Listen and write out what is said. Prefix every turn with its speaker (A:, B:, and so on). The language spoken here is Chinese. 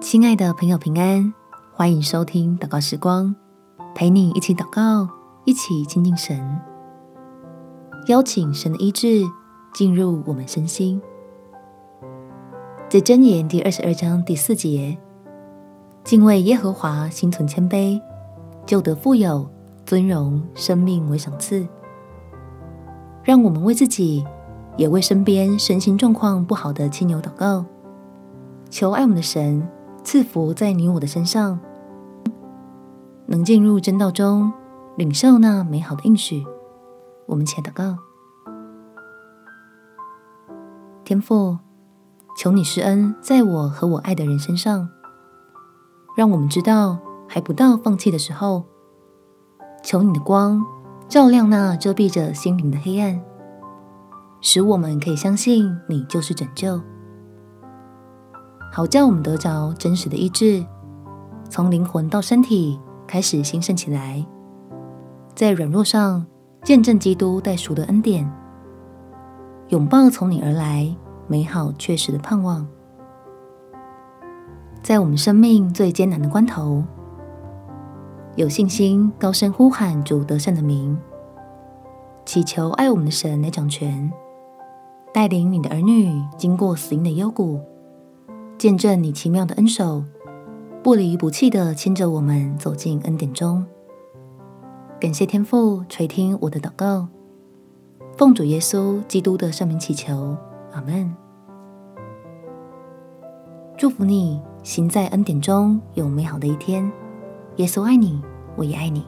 A: 亲爱的朋友，平安，欢迎收听祷告时光，陪你一起祷告，一起亲近神，邀请神的医治进入我们身心。在箴言第二十二章第四节，敬畏耶和华，心存谦卑，就得富有、尊荣、生命为赏赐。让我们为自己，也为身边身心状况不好的亲友祷告，求爱我们的神。赐福在你我的身上，能进入真道中，领受那美好的应许。我们且祷告：天父，求你施恩在我和我爱的人身上，让我们知道还不到放弃的时候。求你的光照亮那遮蔽着心灵的黑暗，使我们可以相信你就是拯救。好叫我们得着真实的医治，从灵魂到身体开始兴盛起来，在软弱上见证基督代赎的恩典，拥抱从你而来美好确实的盼望，在我们生命最艰难的关头，有信心高声呼喊主得胜的名，祈求爱我们的神来掌权，带领你的儿女经过死荫的幽谷。见证你奇妙的恩手，不离不弃的牵着我们走进恩典中。感谢天父垂听我的祷告，奉主耶稣基督的圣名祈求，阿门。祝福你行在恩典中，有美好的一天。耶稣爱你，我也爱你。